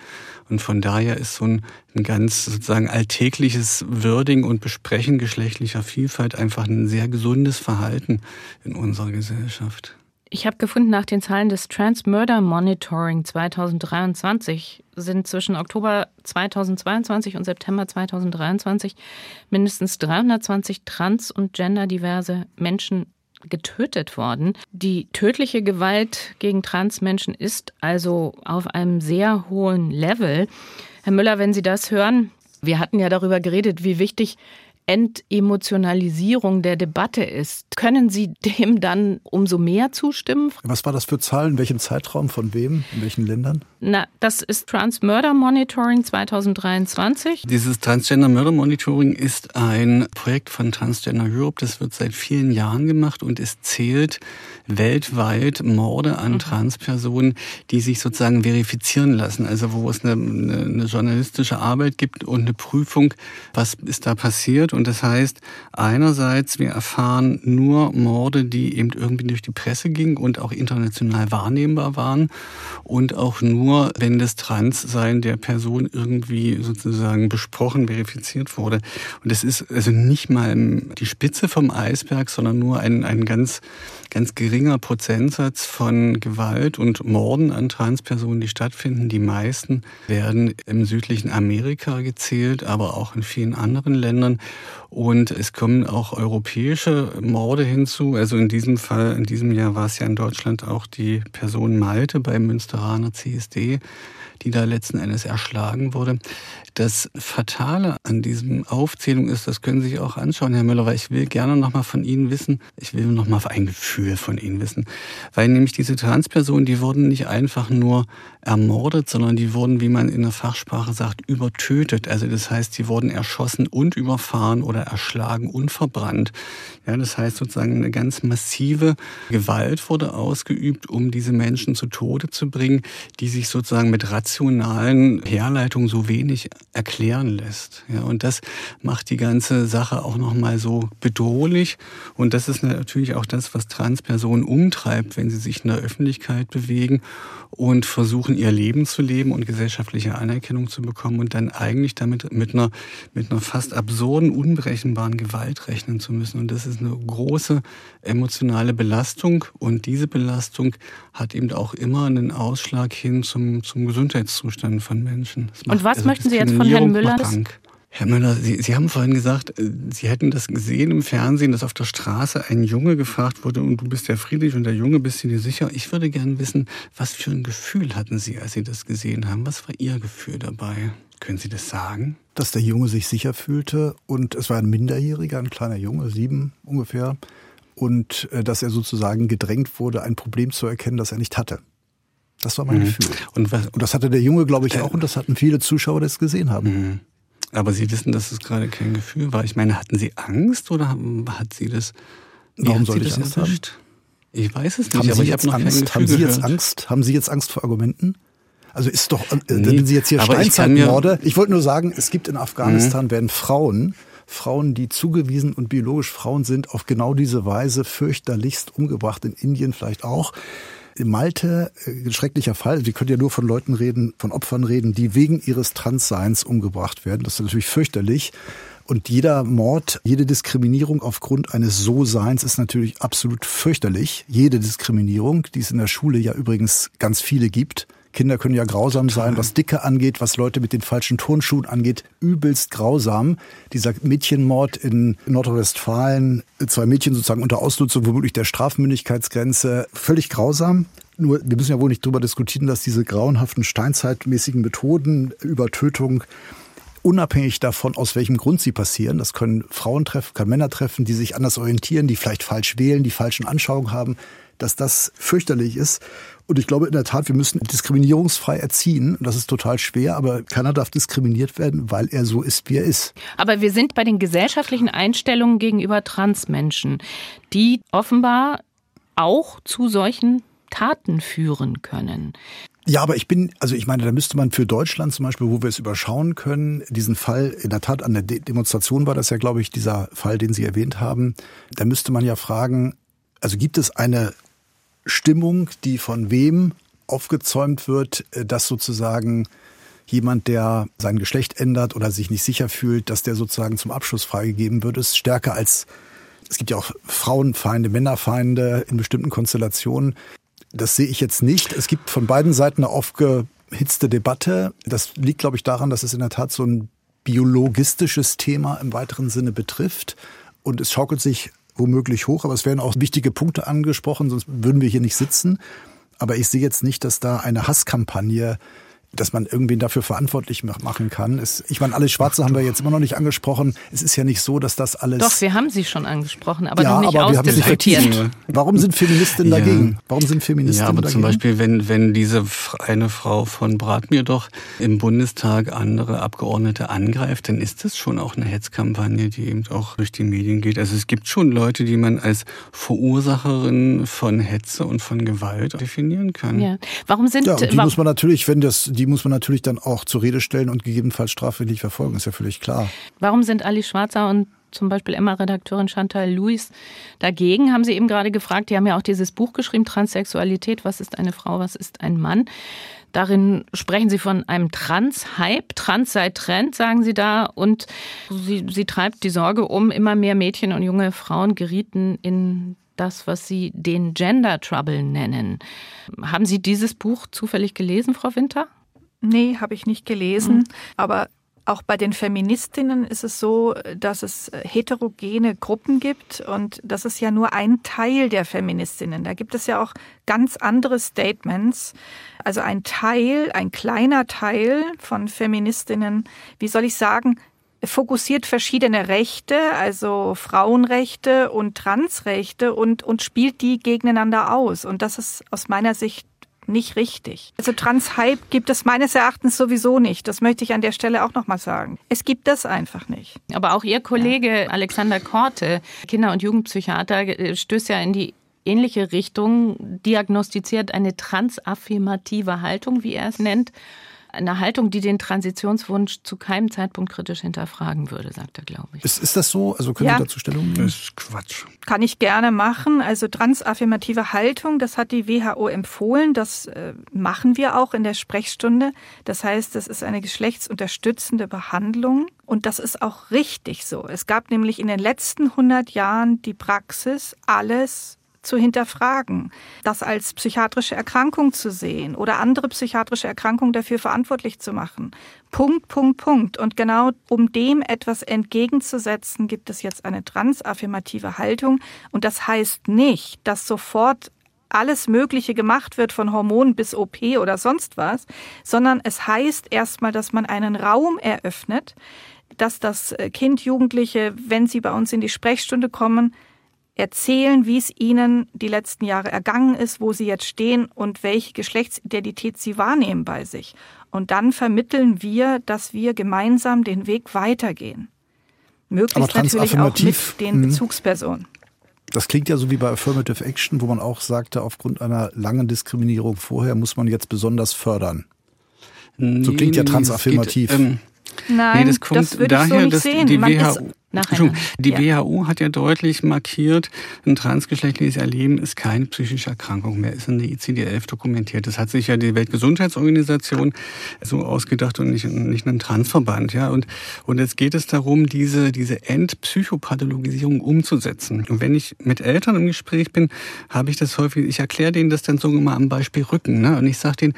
Und von daher ist so ein, ein ganz sozusagen alltägliches Würdigen und Besprechen geschlechtlicher Vielfalt einfach ein sehr gesundes Verhalten in unserer Gesellschaft. Ich habe gefunden, nach den Zahlen des Trans Murder Monitoring 2023 sind zwischen Oktober 2022 und September 2023 mindestens 320 trans- und genderdiverse Menschen getötet worden. Die tödliche Gewalt gegen Transmenschen ist also auf einem sehr hohen Level. Herr Müller, wenn Sie das hören, wir hatten ja darüber geredet, wie wichtig Entemotionalisierung der Debatte ist. Können Sie <laughs> dem dann umso mehr zustimmen? Was war das für Zahlen? In welchem Zeitraum? Von wem? In welchen Ländern? Na, das ist Trans Murder Monitoring 2023. Dieses Transgender Murder Monitoring ist ein Projekt von Transgender Europe. Das wird seit vielen Jahren gemacht und es zählt weltweit Morde an mhm. Transpersonen, die sich sozusagen verifizieren lassen. Also wo es eine, eine, eine journalistische Arbeit gibt und eine Prüfung, was ist da passiert. Und das heißt, einerseits, wir erfahren nur Morde, die eben irgendwie durch die Presse gingen und auch international wahrnehmbar waren. Und auch nur, wenn das Transsein der Person irgendwie sozusagen besprochen, verifiziert wurde. Und das ist also nicht mal die Spitze vom Eisberg, sondern nur ein, ein ganz ganz geringer Prozentsatz von Gewalt und Morden an Transpersonen, die stattfinden. Die meisten werden im südlichen Amerika gezählt, aber auch in vielen anderen Ländern. Und es kommen auch europäische Morde hinzu. Also in diesem Fall, in diesem Jahr war es ja in Deutschland auch die Person Malte beim Münsteraner CSD die da letzten Endes erschlagen wurde. Das Fatale an diesem Aufzählung ist, das können Sie sich auch anschauen, Herr Müller, weil ich will gerne nochmal von Ihnen wissen, ich will nochmal ein Gefühl von Ihnen wissen, weil nämlich diese Transpersonen, die wurden nicht einfach nur ermordet, sondern die wurden, wie man in der Fachsprache sagt, übertötet. Also das heißt, die wurden erschossen und überfahren oder erschlagen und verbrannt. Ja, das heißt sozusagen eine ganz massive Gewalt wurde ausgeübt, um diese Menschen zu Tode zu bringen, die sich sozusagen mit rationalen Herleitungen so wenig erklären lässt. Ja, und das macht die ganze Sache auch nochmal so bedrohlich. Und das ist natürlich auch das, was Transpersonen umtreibt, wenn sie sich in der Öffentlichkeit bewegen und versuchen, ihr Leben zu leben und gesellschaftliche Anerkennung zu bekommen und dann eigentlich damit mit einer, mit einer fast absurden, unberechenbaren Gewalt rechnen zu müssen. Und das ist eine große emotionale Belastung und diese Belastung hat eben auch immer einen Ausschlag hin zum, zum Gesundheitszustand von Menschen. Macht, und was also möchten Sie jetzt von Herrn Müller? Herr Müller, Sie, Sie haben vorhin gesagt, äh, Sie hätten das gesehen im Fernsehen, dass auf der Straße ein Junge gefragt wurde und du bist ja friedlich und der Junge bist du dir sicher. Ich würde gerne wissen, was für ein Gefühl hatten Sie, als Sie das gesehen haben? Was war Ihr Gefühl dabei? Können Sie das sagen? Dass der Junge sich sicher fühlte und es war ein Minderjähriger, ein kleiner Junge, sieben ungefähr, und äh, dass er sozusagen gedrängt wurde, ein Problem zu erkennen, das er nicht hatte. Das war mein mhm. Gefühl. Und, was, und das hatte der Junge, glaube ich, auch, und das hatten viele Zuschauer, die es gesehen haben. Mhm. Aber Sie wissen, dass es gerade kein Gefühl war. Ich meine, hatten Sie Angst oder hat Sie das? Warum soll ich Angst erwischt? haben? Ich weiß es nicht, haben Sie jetzt Angst? Haben Sie jetzt. Angst? Haben Sie jetzt Angst vor Argumenten? Also ist doch, äh, nee, wenn Sie jetzt hier Steinzeitmorde. Ich, ich wollte nur sagen, es gibt in Afghanistan mhm. werden Frauen, Frauen, die zugewiesen und biologisch Frauen sind, auf genau diese Weise fürchterlichst umgebracht. In Indien vielleicht auch. In Malte, äh, schrecklicher Fall, wir können ja nur von Leuten reden, von Opfern reden, die wegen ihres Transseins umgebracht werden. Das ist natürlich fürchterlich. Und jeder Mord, jede Diskriminierung aufgrund eines So-Seins ist natürlich absolut fürchterlich. Jede Diskriminierung, die es in der Schule ja übrigens ganz viele gibt. Kinder können ja grausam sein, was Dicke angeht, was Leute mit den falschen Turnschuhen angeht, übelst grausam. Dieser Mädchenmord in Nordrhein-Westfalen, zwei Mädchen sozusagen unter Ausnutzung womöglich der Strafmündigkeitsgrenze, völlig grausam. Nur, wir müssen ja wohl nicht darüber diskutieren, dass diese grauenhaften steinzeitmäßigen Methoden über Tötung unabhängig davon, aus welchem Grund sie passieren. Das können Frauen treffen, können Männer treffen, die sich anders orientieren, die vielleicht falsch wählen, die falschen Anschauungen haben, dass das fürchterlich ist. Und ich glaube in der Tat, wir müssen diskriminierungsfrei erziehen. Das ist total schwer, aber keiner darf diskriminiert werden, weil er so ist, wie er ist. Aber wir sind bei den gesellschaftlichen Einstellungen gegenüber Transmenschen, die offenbar auch zu solchen Taten führen können. Ja, aber ich bin, also ich meine, da müsste man für Deutschland zum Beispiel, wo wir es überschauen können, diesen Fall, in der Tat an der Demonstration war das ja, glaube ich, dieser Fall, den Sie erwähnt haben, da müsste man ja fragen, also gibt es eine Stimmung, die von wem aufgezäumt wird, äh, dass sozusagen jemand, der sein Geschlecht ändert oder sich nicht sicher fühlt, dass der sozusagen zum Abschluss freigegeben wird, ist stärker als es gibt ja auch Frauenfeinde, Männerfeinde in bestimmten Konstellationen. Das sehe ich jetzt nicht. Es gibt von beiden Seiten eine aufgehitzte Debatte. Das liegt, glaube ich, daran, dass es in der Tat so ein biologistisches Thema im weiteren Sinne betrifft. Und es schaukelt sich womöglich hoch, aber es werden auch wichtige Punkte angesprochen, sonst würden wir hier nicht sitzen. Aber ich sehe jetzt nicht, dass da eine Hasskampagne dass man irgendwen dafür verantwortlich machen kann. Es, ich meine, alle Schwarze haben wir jetzt immer noch nicht angesprochen. Es ist ja nicht so, dass das alles. Doch, wir haben sie schon angesprochen, aber ja, noch nicht aber ausdiskutiert. Warum sind Feministinnen dagegen? Warum sind Feministinnen ja, aber dagegen? Zum Beispiel, wenn, wenn diese eine Frau von Bratmir doch im Bundestag andere Abgeordnete angreift, dann ist das schon auch eine Hetzkampagne, die eben auch durch die Medien geht. Also es gibt schon Leute, die man als Verursacherin von Hetze und von Gewalt definieren kann. Ja. Warum sind ja, die muss man natürlich, wenn das die muss man natürlich dann auch zur Rede stellen und gegebenenfalls strafrechtlich verfolgen, ist ja völlig klar. Warum sind Ali Schwarzer und zum Beispiel Emma-Redakteurin Chantal Louis dagegen, haben Sie eben gerade gefragt. Die haben ja auch dieses Buch geschrieben, Transsexualität, was ist eine Frau, was ist ein Mann. Darin sprechen Sie von einem Trans-Hype. Trans sei Trend, sagen Sie da. Und sie, sie treibt die Sorge um, immer mehr Mädchen und junge Frauen gerieten in das, was Sie den Gender Trouble nennen. Haben Sie dieses Buch zufällig gelesen, Frau Winter? Nee, habe ich nicht gelesen. Mhm. Aber auch bei den Feministinnen ist es so, dass es heterogene Gruppen gibt und das ist ja nur ein Teil der Feministinnen. Da gibt es ja auch ganz andere Statements. Also ein Teil, ein kleiner Teil von Feministinnen, wie soll ich sagen, fokussiert verschiedene Rechte, also Frauenrechte und Transrechte und, und spielt die gegeneinander aus. Und das ist aus meiner Sicht nicht richtig. Also Trans-Hype gibt es meines Erachtens sowieso nicht. Das möchte ich an der Stelle auch nochmal sagen. Es gibt das einfach nicht. Aber auch Ihr Kollege ja. Alexander Korte, Kinder- und Jugendpsychiater, äh, stößt ja in die ähnliche Richtung, diagnostiziert eine transaffirmative Haltung, wie er es nennt eine Haltung, die den Transitionswunsch zu keinem Zeitpunkt kritisch hinterfragen würde, sagt er, glaube ich. Ist, ist das so? Also können ja. Sie dazu Stellung nehmen? Das ist Quatsch. Kann ich gerne machen. Also transaffirmative Haltung, das hat die WHO empfohlen. Das äh, machen wir auch in der Sprechstunde. Das heißt, das ist eine geschlechtsunterstützende Behandlung. Und das ist auch richtig so. Es gab nämlich in den letzten 100 Jahren die Praxis, alles zu hinterfragen, das als psychiatrische Erkrankung zu sehen oder andere psychiatrische Erkrankungen dafür verantwortlich zu machen. Punkt, Punkt, Punkt. Und genau um dem etwas entgegenzusetzen, gibt es jetzt eine transaffirmative Haltung. Und das heißt nicht, dass sofort alles Mögliche gemacht wird, von Hormonen bis OP oder sonst was, sondern es heißt erstmal, dass man einen Raum eröffnet, dass das Kind, Jugendliche, wenn sie bei uns in die Sprechstunde kommen, erzählen, wie es ihnen die letzten Jahre ergangen ist, wo sie jetzt stehen und welche Geschlechtsidentität sie wahrnehmen bei sich. Und dann vermitteln wir, dass wir gemeinsam den Weg weitergehen. Möglichst natürlich auch mit den mhm. Bezugspersonen. Das klingt ja so wie bei Affirmative Action, wo man auch sagte, aufgrund einer langen Diskriminierung vorher muss man jetzt besonders fördern. so klingt ja transaffirmativ. Geht, ähm, Nein, nee, das, kommt das würde daher, ich so nicht dass sehen. Die WHO, die ja. WHO hat ja deutlich markiert, ein transgeschlechtliches Erleben ist keine psychische Erkrankung mehr, ist in der ICD-11 dokumentiert. Das hat sich ja die Weltgesundheitsorganisation so ausgedacht und nicht, nicht ein Transverband. Ja? Und, und jetzt geht es darum, diese, diese Entpsychopathologisierung umzusetzen. Und wenn ich mit Eltern im Gespräch bin, habe ich das häufig, ich erkläre denen das dann so immer am Beispiel Rücken. Ne? Und ich sage denen,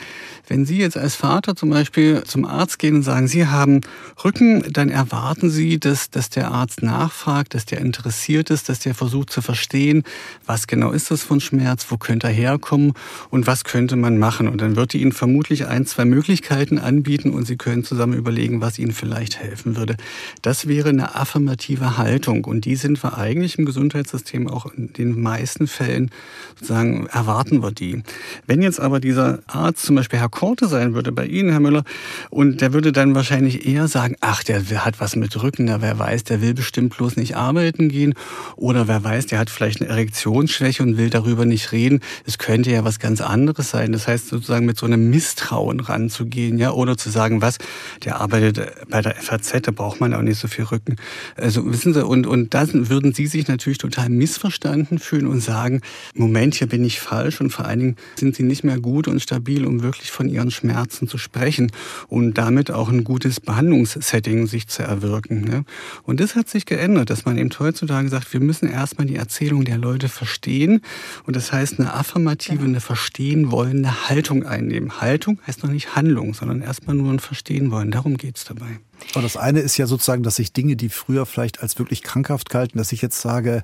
wenn Sie jetzt als Vater zum Beispiel zum Arzt gehen und sagen, Sie haben Rücken, dann erwarten Sie, dass, dass der Arzt Arzt nachfragt, dass der interessiert ist, dass der versucht zu verstehen, was genau ist das von Schmerz, wo könnte er herkommen und was könnte man machen. Und dann wird die Ihnen vermutlich ein, zwei Möglichkeiten anbieten und Sie können zusammen überlegen, was Ihnen vielleicht helfen würde. Das wäre eine affirmative Haltung und die sind wir eigentlich im Gesundheitssystem auch in den meisten Fällen sozusagen erwarten wir die. Wenn jetzt aber dieser Arzt zum Beispiel Herr Korte sein würde bei Ihnen, Herr Müller, und der würde dann wahrscheinlich eher sagen, ach, der hat was mit Rücken, wer weiß, der will will bestimmt bloß nicht arbeiten gehen. Oder wer weiß, der hat vielleicht eine Erektionsschwäche und will darüber nicht reden. Es könnte ja was ganz anderes sein. Das heißt sozusagen mit so einem Misstrauen ranzugehen, ja, oder zu sagen, was, der arbeitet bei der FAZ, da braucht man auch nicht so viel Rücken. Also wissen Sie, und, und da würden Sie sich natürlich total missverstanden fühlen und sagen, Moment, hier bin ich falsch und vor allen Dingen sind Sie nicht mehr gut und stabil, um wirklich von Ihren Schmerzen zu sprechen und damit auch ein gutes Behandlungssetting sich zu erwirken. Ne? Und das hat hat sich geändert, dass man eben heutzutage sagt, wir müssen erstmal die Erzählung der Leute verstehen. Und das heißt, eine affirmative, eine verstehen wollende Haltung einnehmen. Haltung heißt noch nicht Handlung, sondern erstmal nur ein Verstehen wollen. Darum geht es dabei. Aber das eine ist ja sozusagen, dass ich Dinge, die früher vielleicht als wirklich krankhaft galten, dass ich jetzt sage,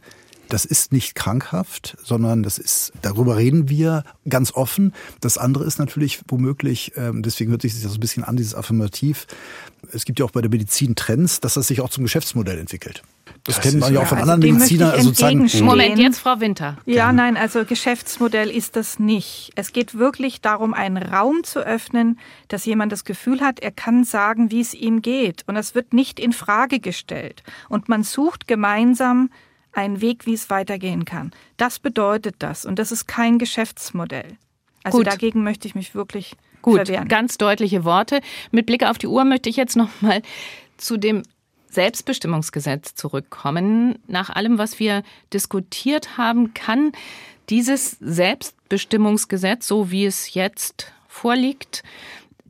Das ist nicht krankhaft, sondern das ist, darüber reden wir ganz offen. Das andere ist natürlich womöglich, ähm, deswegen hört sich das so ein bisschen an, dieses Affirmativ. Es gibt ja auch bei der Medizin Trends, dass das sich auch zum Geschäftsmodell entwickelt. Das, das kennt man ja auch von also anderen Medizinern. Also sozusagen Moment, jetzt Frau Winter. Ja, nein, also Geschäftsmodell ist das nicht. Es geht wirklich darum, einen Raum zu öffnen, dass jemand das Gefühl hat, er kann sagen, wie es ihm geht. Und es wird nicht in Frage gestellt. Und man sucht gemeinsam einen Weg, wie es weitergehen kann. Das bedeutet das. Und das ist kein Geschäftsmodell. Also Gut. dagegen möchte ich mich wirklich Gut, verwehren. ganz deutliche Worte. Mit Blick auf die Uhr möchte ich jetzt noch mal zu dem Selbstbestimmungsgesetz zurückkommen. Nach allem, was wir diskutiert haben, kann dieses Selbstbestimmungsgesetz, so wie es jetzt vorliegt,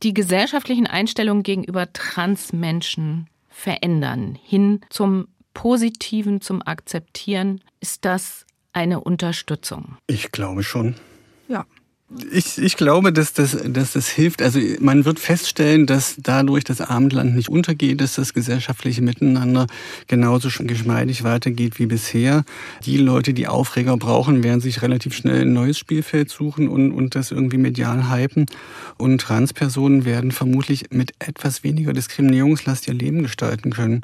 die gesellschaftlichen Einstellungen gegenüber Transmenschen verändern, hin zum Positiven, zum Akzeptieren. Ist das eine Unterstützung? Ich glaube schon. Ja. Ich, ich glaube, dass das, dass das hilft. Also man wird feststellen, dass dadurch das Abendland nicht untergeht, dass das gesellschaftliche Miteinander genauso geschmeidig weitergeht wie bisher. Die Leute, die Aufreger brauchen, werden sich relativ schnell ein neues Spielfeld suchen und, und das irgendwie medial hypen. Und Transpersonen werden vermutlich mit etwas weniger Diskriminierungslast ihr Leben gestalten können.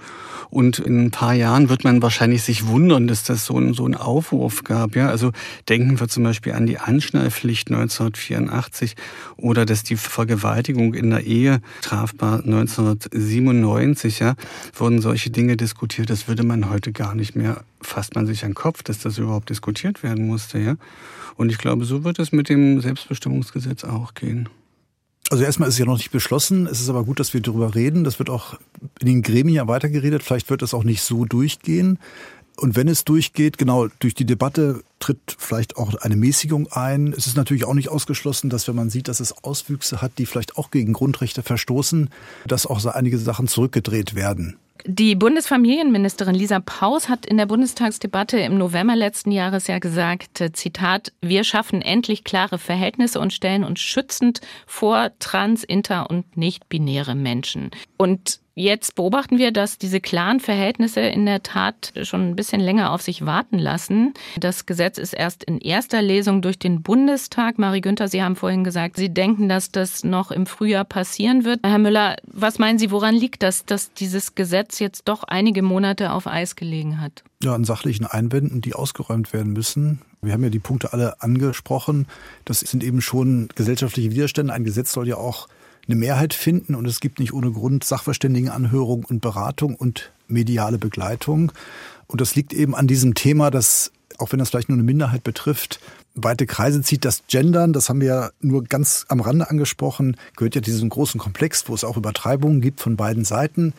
Und in ein paar Jahren wird man wahrscheinlich sich wundern, dass das so, ein, so einen Aufruf gab. Ja, also denken wir zum Beispiel an die Anschnallpflicht 19 1984 oder dass die Vergewaltigung in der Ehe strafbar 1997, ja, wurden solche Dinge diskutiert. Das würde man heute gar nicht mehr, fasst man sich an den Kopf, dass das überhaupt diskutiert werden musste, ja. Und ich glaube, so wird es mit dem Selbstbestimmungsgesetz auch gehen. Also erstmal ist es ja noch nicht beschlossen. Es ist aber gut, dass wir darüber reden. Das wird auch in den Gremien ja weitergeredet. Vielleicht wird es auch nicht so durchgehen. Und wenn es durchgeht, genau, durch die Debatte tritt vielleicht auch eine Mäßigung ein. Es ist natürlich auch nicht ausgeschlossen, dass wenn man sieht, dass es Auswüchse hat, die vielleicht auch gegen Grundrechte verstoßen, dass auch so einige Sachen zurückgedreht werden. Die Bundesfamilienministerin Lisa Paus hat in der Bundestagsdebatte im November letzten Jahres ja gesagt, Zitat, wir schaffen endlich klare Verhältnisse und stellen uns schützend vor trans, inter und nicht-binäre Menschen. Und Jetzt beobachten wir, dass diese klaren Verhältnisse in der Tat schon ein bisschen länger auf sich warten lassen. Das Gesetz ist erst in erster Lesung durch den Bundestag. Marie Günther, Sie haben vorhin gesagt, Sie denken, dass das noch im Frühjahr passieren wird. Herr Müller, was meinen Sie, woran liegt das, dass dieses Gesetz jetzt doch einige Monate auf Eis gelegen hat? Ja, an sachlichen Einwänden, die ausgeräumt werden müssen. Wir haben ja die Punkte alle angesprochen. Das sind eben schon gesellschaftliche Widerstände. Ein Gesetz soll ja auch eine Mehrheit finden und es gibt nicht ohne Grund Sachverständigenanhörung und Beratung und mediale Begleitung. Und das liegt eben an diesem Thema, das, auch wenn das vielleicht nur eine Minderheit betrifft, weite Kreise zieht. Das Gendern, das haben wir ja nur ganz am Rande angesprochen, gehört ja zu diesem großen Komplex, wo es auch Übertreibungen gibt von beiden Seiten.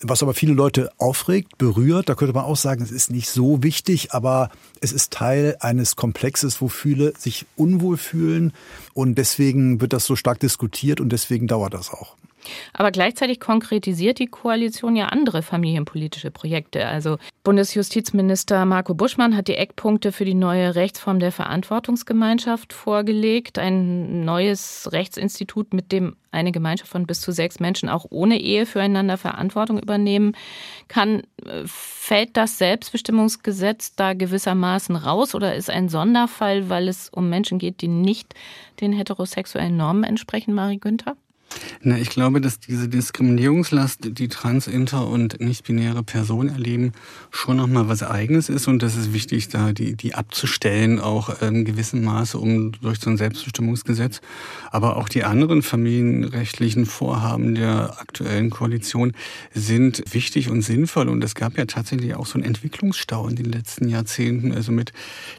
Was aber viele Leute aufregt, berührt, da könnte man auch sagen, es ist nicht so wichtig, aber es ist Teil eines Komplexes, wo viele sich unwohl fühlen und deswegen wird das so stark diskutiert und deswegen dauert das auch. Aber gleichzeitig konkretisiert die Koalition ja andere familienpolitische Projekte. Also Bundesjustizminister Marco Buschmann hat die Eckpunkte für die neue Rechtsform der Verantwortungsgemeinschaft vorgelegt. Ein neues Rechtsinstitut, mit dem eine Gemeinschaft von bis zu sechs Menschen auch ohne Ehe füreinander Verantwortung übernehmen kann. Fällt das Selbstbestimmungsgesetz da gewissermaßen raus oder ist ein Sonderfall, weil es um Menschen geht, die nicht den heterosexuellen Normen entsprechen, Marie Günther? Na, ich glaube, dass diese Diskriminierungslast, die trans, inter und nicht-binäre Personen erleben, schon nochmal was Eigenes ist und das ist wichtig, da die, die abzustellen, auch in gewissem Maße, um durch so ein Selbstbestimmungsgesetz. Aber auch die anderen familienrechtlichen Vorhaben der aktuellen Koalition sind wichtig und sinnvoll und es gab ja tatsächlich auch so einen Entwicklungsstau in den letzten Jahrzehnten. Also mit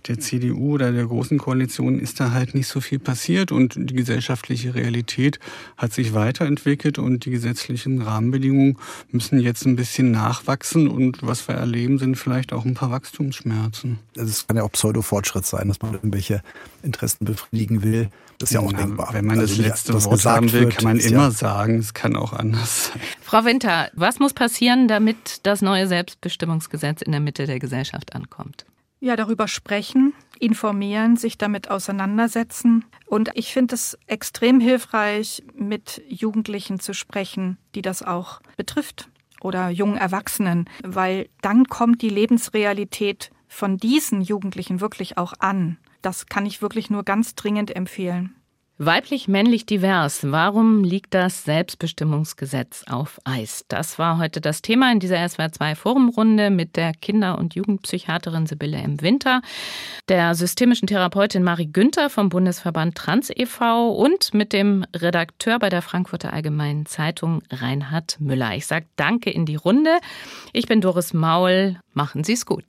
der CDU oder der Großen Koalition ist da halt nicht so viel passiert und die gesellschaftliche Realität hat sich weiterentwickelt und die gesetzlichen Rahmenbedingungen müssen jetzt ein bisschen nachwachsen und was wir erleben, sind vielleicht auch ein paar Wachstumsschmerzen. Es kann ja auch Pseudo-Fortschritt sein, dass man irgendwelche Interessen befriedigen will. Das ist ja auch ja, denkbar. Wenn man also das letzte das Wort haben will, kann man immer ja sagen, es kann auch anders sein. Frau Winter, was muss passieren, damit das neue Selbstbestimmungsgesetz in der Mitte der Gesellschaft ankommt? Ja, darüber sprechen, informieren, sich damit auseinandersetzen. Und ich finde es extrem hilfreich, mit Jugendlichen zu sprechen, die das auch betrifft oder jungen Erwachsenen, weil dann kommt die Lebensrealität von diesen Jugendlichen wirklich auch an. Das kann ich wirklich nur ganz dringend empfehlen. Weiblich-männlich divers. Warum liegt das Selbstbestimmungsgesetz auf Eis? Das war heute das Thema in dieser SWR2 Forumrunde mit der Kinder- und Jugendpsychiaterin Sibylle im Winter, der systemischen Therapeutin Marie Günther vom Bundesverband Trans e.V. und mit dem Redakteur bei der Frankfurter Allgemeinen Zeitung Reinhard Müller. Ich sage Danke in die Runde. Ich bin Doris Maul. Machen Sie es gut.